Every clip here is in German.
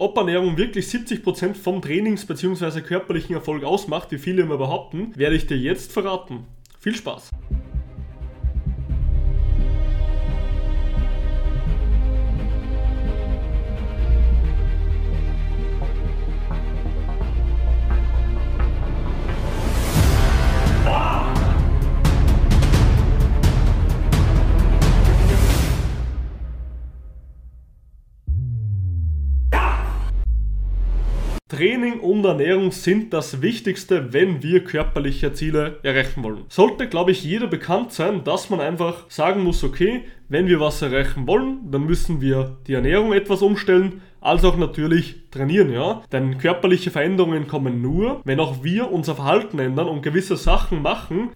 Ob Ernährung wirklich 70% vom Trainings- bzw. körperlichen Erfolg ausmacht, wie viele immer behaupten, werde ich dir jetzt verraten. Viel Spaß! Training und Ernährung sind das Wichtigste, wenn wir körperliche Ziele erreichen wollen. Sollte, glaube ich, jeder bekannt sein, dass man einfach sagen muss, okay, wenn wir was erreichen wollen, dann müssen wir die Ernährung etwas umstellen, als auch natürlich trainieren, ja. Denn körperliche Veränderungen kommen nur, wenn auch wir unser Verhalten ändern und gewisse Sachen machen,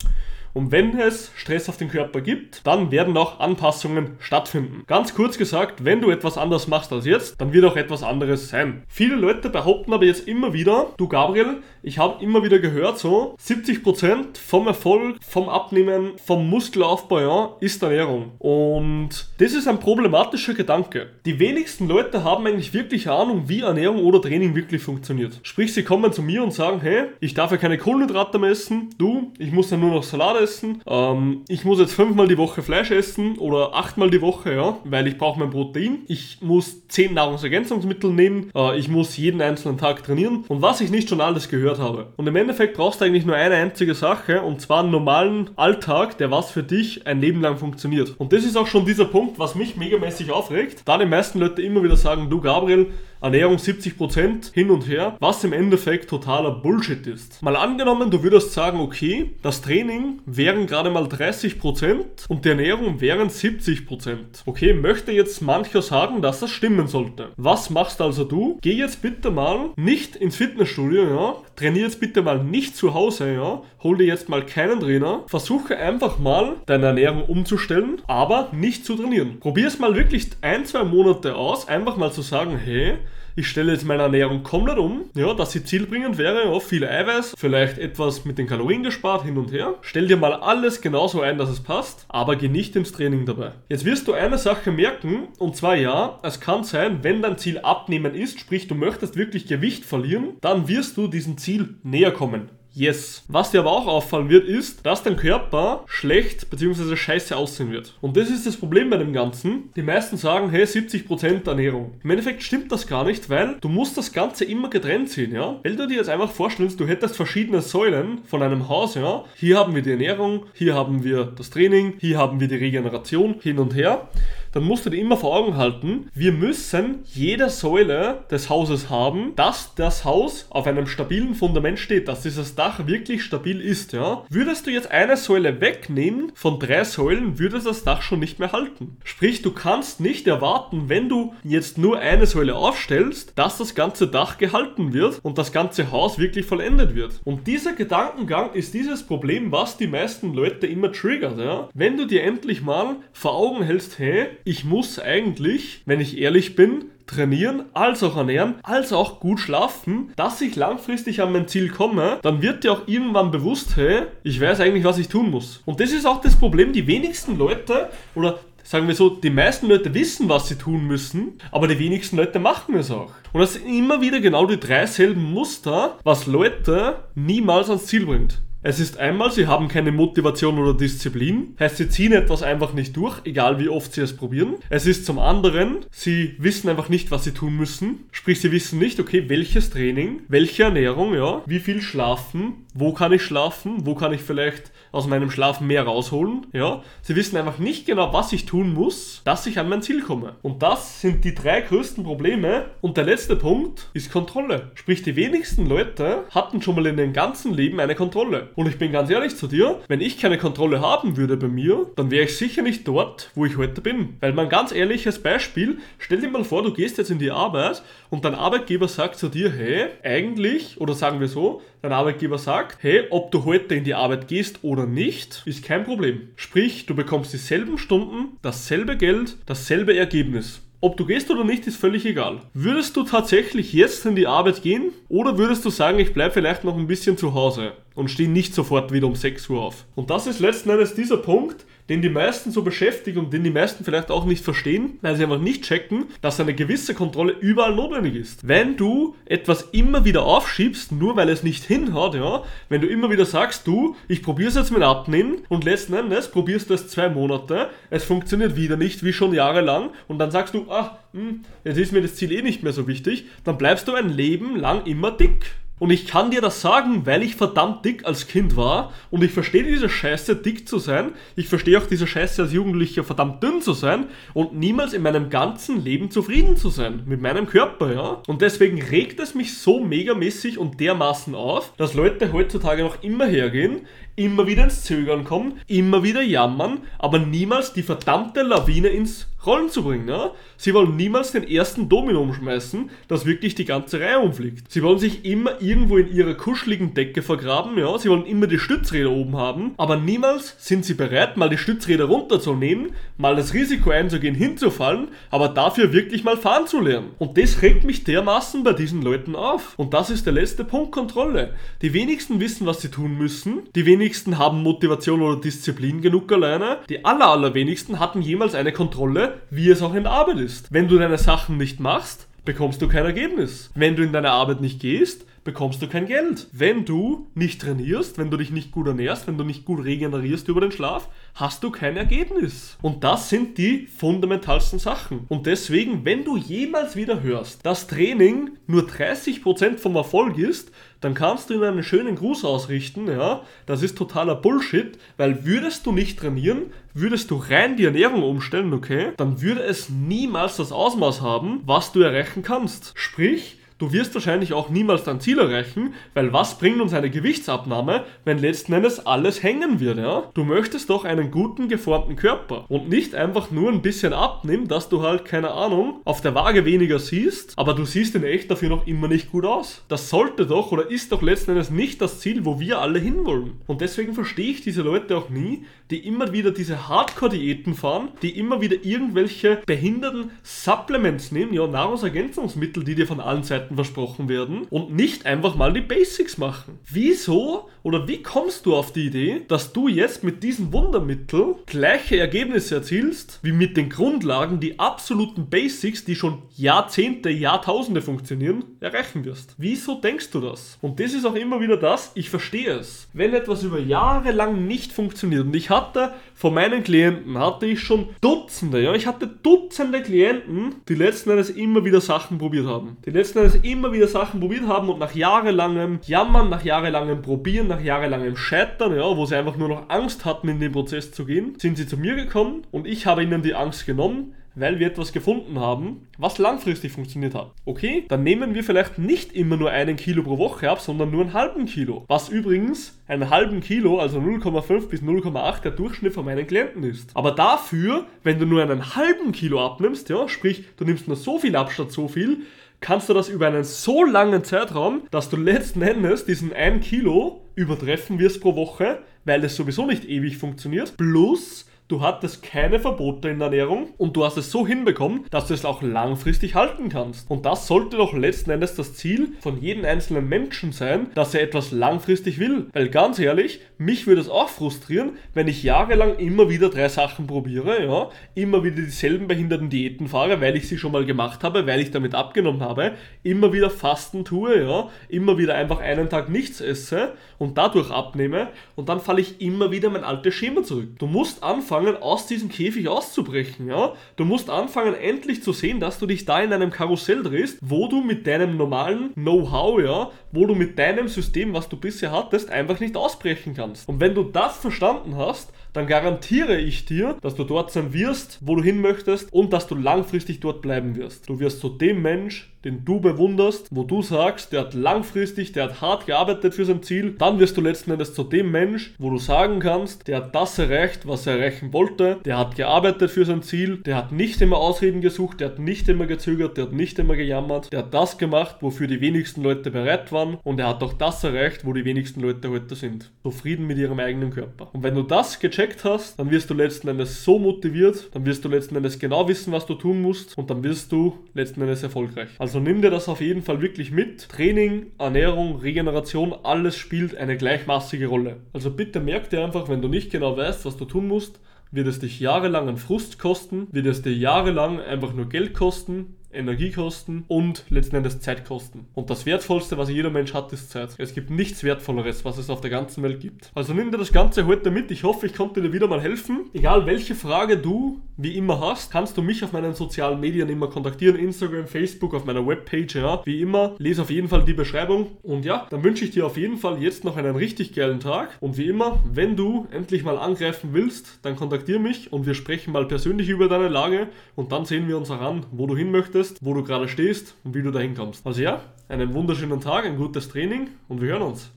und wenn es Stress auf den Körper gibt, dann werden auch Anpassungen stattfinden. Ganz kurz gesagt, wenn du etwas anders machst als jetzt, dann wird auch etwas anderes sein. Viele Leute behaupten aber jetzt immer wieder, du Gabriel, ich habe immer wieder gehört, so 70% vom Erfolg, vom Abnehmen, vom Muskelaufbau ja, ist Ernährung. Und das ist ein problematischer Gedanke. Die wenigsten Leute haben eigentlich wirklich Ahnung, wie Ernährung oder Training wirklich funktioniert. Sprich, sie kommen zu mir und sagen, hey, ich darf ja keine Kohlenhydrate mehr essen, du, ich muss ja nur noch Salat essen, ähm, ich muss jetzt fünfmal die Woche Fleisch essen oder achtmal die Woche, ja, weil ich brauche mein Protein, ich muss zehn Nahrungsergänzungsmittel nehmen, äh, ich muss jeden einzelnen Tag trainieren. Und was ich nicht schon alles gehört habe. Und im Endeffekt brauchst du eigentlich nur eine einzige Sache und zwar einen normalen Alltag, der was für dich ein Leben lang funktioniert. Und das ist auch schon dieser Punkt, was mich megamäßig aufregt, da die meisten Leute immer wieder sagen, du Gabriel, Ernährung 70% hin und her, was im Endeffekt totaler Bullshit ist. Mal angenommen, du würdest sagen, okay, das Training wären gerade mal 30% und die Ernährung wären 70%. Okay, möchte jetzt mancher sagen, dass das stimmen sollte. Was machst also du? Geh jetzt bitte mal nicht ins Fitnessstudio, ja, trainier jetzt bitte mal nicht zu Hause, ja, hol dir jetzt mal keinen Trainer, versuche einfach mal deine Ernährung umzustellen, aber nicht zu trainieren. Probier es mal wirklich ein, zwei Monate aus, einfach mal zu sagen, hey, ich stelle jetzt meine Ernährung komplett um, ja, dass sie zielbringend wäre, ja, viel Eiweiß, vielleicht etwas mit den Kalorien gespart, hin und her. Stell dir mal alles genauso ein, dass es passt, aber geh nicht ins Training dabei. Jetzt wirst du eine Sache merken, und zwar ja, es kann sein, wenn dein Ziel abnehmen ist, sprich du möchtest wirklich Gewicht verlieren, dann wirst du diesem Ziel näher kommen. Yes. Was dir aber auch auffallen wird, ist, dass dein Körper schlecht bzw. scheiße aussehen wird. Und das ist das Problem bei dem Ganzen. Die meisten sagen, hey, 70% Ernährung. Im Endeffekt stimmt das gar nicht, weil du musst das Ganze immer getrennt sehen, ja. Wenn du dir jetzt einfach vorstellst, du hättest verschiedene Säulen von einem Haus, ja. Hier haben wir die Ernährung, hier haben wir das Training, hier haben wir die Regeneration, hin und her dann musst du dir immer vor Augen halten, wir müssen jede Säule des Hauses haben, dass das Haus auf einem stabilen Fundament steht, dass dieses Dach wirklich stabil ist, ja. Würdest du jetzt eine Säule wegnehmen von drei Säulen, würde das Dach schon nicht mehr halten. Sprich, du kannst nicht erwarten, wenn du jetzt nur eine Säule aufstellst, dass das ganze Dach gehalten wird und das ganze Haus wirklich vollendet wird. Und dieser Gedankengang ist dieses Problem, was die meisten Leute immer triggert, ja. Wenn du dir endlich mal vor Augen hältst, hey, ich muss eigentlich, wenn ich ehrlich bin, trainieren, als auch ernähren, als auch gut schlafen, dass ich langfristig an mein Ziel komme, dann wird dir auch irgendwann bewusst, hey, ich weiß eigentlich, was ich tun muss. Und das ist auch das Problem, die wenigsten Leute oder sagen wir so, die meisten Leute wissen, was sie tun müssen, aber die wenigsten Leute machen es auch. Und das sind immer wieder genau die drei selben Muster, was Leute niemals ans Ziel bringt. Es ist einmal, sie haben keine Motivation oder Disziplin, heißt, sie ziehen etwas einfach nicht durch, egal wie oft sie es probieren. Es ist zum anderen, sie wissen einfach nicht, was sie tun müssen, sprich, sie wissen nicht, okay, welches Training, welche Ernährung, ja, wie viel schlafen, wo kann ich schlafen, wo kann ich vielleicht aus meinem Schlafen mehr rausholen, ja. Sie wissen einfach nicht genau, was ich tun muss, dass ich an mein Ziel komme. Und das sind die drei größten Probleme. Und der letzte Punkt ist Kontrolle. Sprich, die wenigsten Leute hatten schon mal in ihrem ganzen Leben eine Kontrolle. Und ich bin ganz ehrlich zu dir, wenn ich keine Kontrolle haben würde bei mir, dann wäre ich sicher nicht dort, wo ich heute bin. Weil mein ganz ehrliches Beispiel, stell dir mal vor, du gehst jetzt in die Arbeit und dein Arbeitgeber sagt zu dir, hey, eigentlich, oder sagen wir so, dein Arbeitgeber sagt, hey, ob du heute in die Arbeit gehst oder nicht, ist kein Problem. Sprich, du bekommst dieselben Stunden, dasselbe Geld, dasselbe Ergebnis. Ob du gehst oder nicht, ist völlig egal. Würdest du tatsächlich jetzt in die Arbeit gehen oder würdest du sagen, ich bleibe vielleicht noch ein bisschen zu Hause und stehe nicht sofort wieder um 6 Uhr auf? Und das ist letzten Endes dieser Punkt, den die meisten so beschäftigt und den die meisten vielleicht auch nicht verstehen, weil sie einfach nicht checken, dass eine gewisse Kontrolle überall notwendig ist. Wenn du etwas immer wieder aufschiebst, nur weil es nicht hinhaut, ja, wenn du immer wieder sagst, du, ich probiere es jetzt mit Abnehmen und letzten Endes probierst du es zwei Monate, es funktioniert wieder nicht, wie schon jahrelang und dann sagst du, ach, hm, jetzt ist mir das Ziel eh nicht mehr so wichtig, dann bleibst du ein Leben lang immer dick. Und ich kann dir das sagen, weil ich verdammt dick als Kind war und ich verstehe diese Scheiße, dick zu sein. Ich verstehe auch diese Scheiße als Jugendlicher verdammt dünn zu sein und niemals in meinem ganzen Leben zufrieden zu sein mit meinem Körper, ja. Und deswegen regt es mich so megamäßig und dermaßen auf, dass Leute heutzutage noch immer hergehen, immer wieder ins Zögern kommen, immer wieder jammern, aber niemals die verdammte Lawine ins Rollen zu bringen. Ja? Sie wollen niemals den ersten Domino umschmeißen, dass wirklich die ganze Reihe umfliegt. Sie wollen sich immer irgendwo in ihrer kuscheligen Decke vergraben, ja? sie wollen immer die Stützräder oben haben, aber niemals sind sie bereit, mal die Stützräder runterzunehmen, mal das Risiko einzugehen, hinzufallen, aber dafür wirklich mal fahren zu lernen. Und das regt mich dermaßen bei diesen Leuten auf. Und das ist der letzte Punkt Kontrolle. Die wenigsten wissen, was sie tun müssen, die wenigsten haben Motivation oder Disziplin genug alleine, die aller, allerwenigsten hatten jemals eine Kontrolle wie es auch in der Arbeit ist. Wenn du deine Sachen nicht machst, bekommst du kein Ergebnis. Wenn du in deine Arbeit nicht gehst, bekommst du kein Geld. Wenn du nicht trainierst, wenn du dich nicht gut ernährst, wenn du nicht gut regenerierst über den Schlaf, hast du kein Ergebnis. Und das sind die fundamentalsten Sachen. Und deswegen, wenn du jemals wieder hörst, dass Training nur 30% vom Erfolg ist, dann kannst du ihm einen schönen Gruß ausrichten, ja. Das ist totaler Bullshit, weil würdest du nicht trainieren, würdest du rein die Ernährung umstellen, okay, dann würde es niemals das Ausmaß haben, was du erreichen kannst. Sprich, Du wirst wahrscheinlich auch niemals dein Ziel erreichen, weil was bringt uns eine Gewichtsabnahme, wenn letzten Endes alles hängen wird, ja? Du möchtest doch einen guten, geformten Körper und nicht einfach nur ein bisschen abnehmen, dass du halt, keine Ahnung, auf der Waage weniger siehst, aber du siehst in echt dafür noch immer nicht gut aus. Das sollte doch oder ist doch letzten Endes nicht das Ziel, wo wir alle hinwollen. Und deswegen verstehe ich diese Leute auch nie, die immer wieder diese Hardcore-Diäten fahren, die immer wieder irgendwelche behinderten Supplements nehmen, ja, Nahrungsergänzungsmittel, die dir von allen Seiten Möglichkeiten versprochen werden und nicht einfach mal die Basics machen. Wieso oder wie kommst du auf die Idee, dass du jetzt mit diesem Wundermittel gleiche Ergebnisse erzielst wie mit den Grundlagen, die absoluten Basics, die schon Jahrzehnte, Jahrtausende funktionieren, erreichen wirst? Wieso denkst du das? Und das ist auch immer wieder das, ich verstehe es. Wenn etwas über Jahre lang nicht funktioniert und ich hatte von meinen Klienten hatte ich schon Dutzende, ja, ich hatte Dutzende Klienten, die letzten Endes immer wieder Sachen probiert haben. Die letzten Endes immer wieder Sachen probiert haben und nach jahrelangem Jammern, nach jahrelangem Probieren, nach jahrelangem Scheitern, ja, wo sie einfach nur noch Angst hatten, in den Prozess zu gehen, sind sie zu mir gekommen und ich habe ihnen die Angst genommen, weil wir etwas gefunden haben, was langfristig funktioniert hat. Okay, dann nehmen wir vielleicht nicht immer nur einen Kilo pro Woche ab, sondern nur einen halben Kilo. Was übrigens einen halben Kilo, also 0,5 bis 0,8 der Durchschnitt von meinen Klienten ist. Aber dafür, wenn du nur einen halben Kilo abnimmst, ja, sprich, du nimmst nur so viel ab statt so viel, kannst du das über einen so langen Zeitraum, dass du letzten Endes diesen 1 Kilo übertreffen wirst pro Woche, weil es sowieso nicht ewig funktioniert, plus du hattest keine Verbote in der Ernährung und du hast es so hinbekommen, dass du es auch langfristig halten kannst. Und das sollte doch letzten Endes das Ziel von jedem einzelnen Menschen sein, dass er etwas langfristig will. Weil ganz ehrlich, mich würde es auch frustrieren, wenn ich jahrelang immer wieder drei Sachen probiere, ja, immer wieder dieselben behinderten Diäten fahre, weil ich sie schon mal gemacht habe, weil ich damit abgenommen habe, immer wieder Fasten tue, ja, immer wieder einfach einen Tag nichts esse und dadurch abnehme und dann falle ich immer wieder mein altes Schema zurück. Du musst anfangen, anfangen, aus diesem Käfig auszubrechen, ja. Du musst anfangen, endlich zu sehen, dass du dich da in einem Karussell drehst, wo du mit deinem normalen Know-how, ja, wo du mit deinem System, was du bisher hattest, einfach nicht ausbrechen kannst. Und wenn du das verstanden hast, dann garantiere ich dir, dass du dort sein wirst, wo du hin möchtest und dass du langfristig dort bleiben wirst. Du wirst zu dem Mensch, den du bewunderst, wo du sagst, der hat langfristig, der hat hart gearbeitet für sein Ziel, dann wirst du letzten Endes zu dem Mensch, wo du sagen kannst, der hat das erreicht, was er erreichen wollte, der hat gearbeitet für sein Ziel, der hat nicht immer Ausreden gesucht, der hat nicht immer gezögert, der hat nicht immer gejammert, der hat das gemacht, wofür die wenigsten Leute bereit waren. Und er hat auch das erreicht, wo die wenigsten Leute heute sind. Zufrieden mit ihrem eigenen Körper. Und wenn du das gecheckt hast, dann wirst du letzten Endes so motiviert, dann wirst du letzten Endes genau wissen, was du tun musst und dann wirst du letzten Endes erfolgreich. Also nimm dir das auf jeden Fall wirklich mit. Training, Ernährung, Regeneration, alles spielt eine gleichmaßige Rolle. Also bitte merk dir einfach, wenn du nicht genau weißt, was du tun musst, wird es dich jahrelang an Frust kosten, wird es dir jahrelang einfach nur Geld kosten Energiekosten und letzten Endes Zeitkosten. Und das Wertvollste, was jeder Mensch hat, ist Zeit. Es gibt nichts Wertvolleres, was es auf der ganzen Welt gibt. Also nimm dir das Ganze heute mit. Ich hoffe, ich konnte dir wieder mal helfen. Egal welche Frage du wie immer hast, kannst du mich auf meinen sozialen Medien immer kontaktieren. Instagram, Facebook, auf meiner Webpage, ja. Wie immer, lese auf jeden Fall die Beschreibung. Und ja, dann wünsche ich dir auf jeden Fall jetzt noch einen richtig geilen Tag. Und wie immer, wenn du endlich mal angreifen willst, dann kontaktiere mich und wir sprechen mal persönlich über deine Lage und dann sehen wir uns auch an, wo du hin möchtest möchtest, wo du gerade stehst und wie du dahin kommst. Also ja, einen wunderschönen Tag, ein gutes Training und wir hören uns.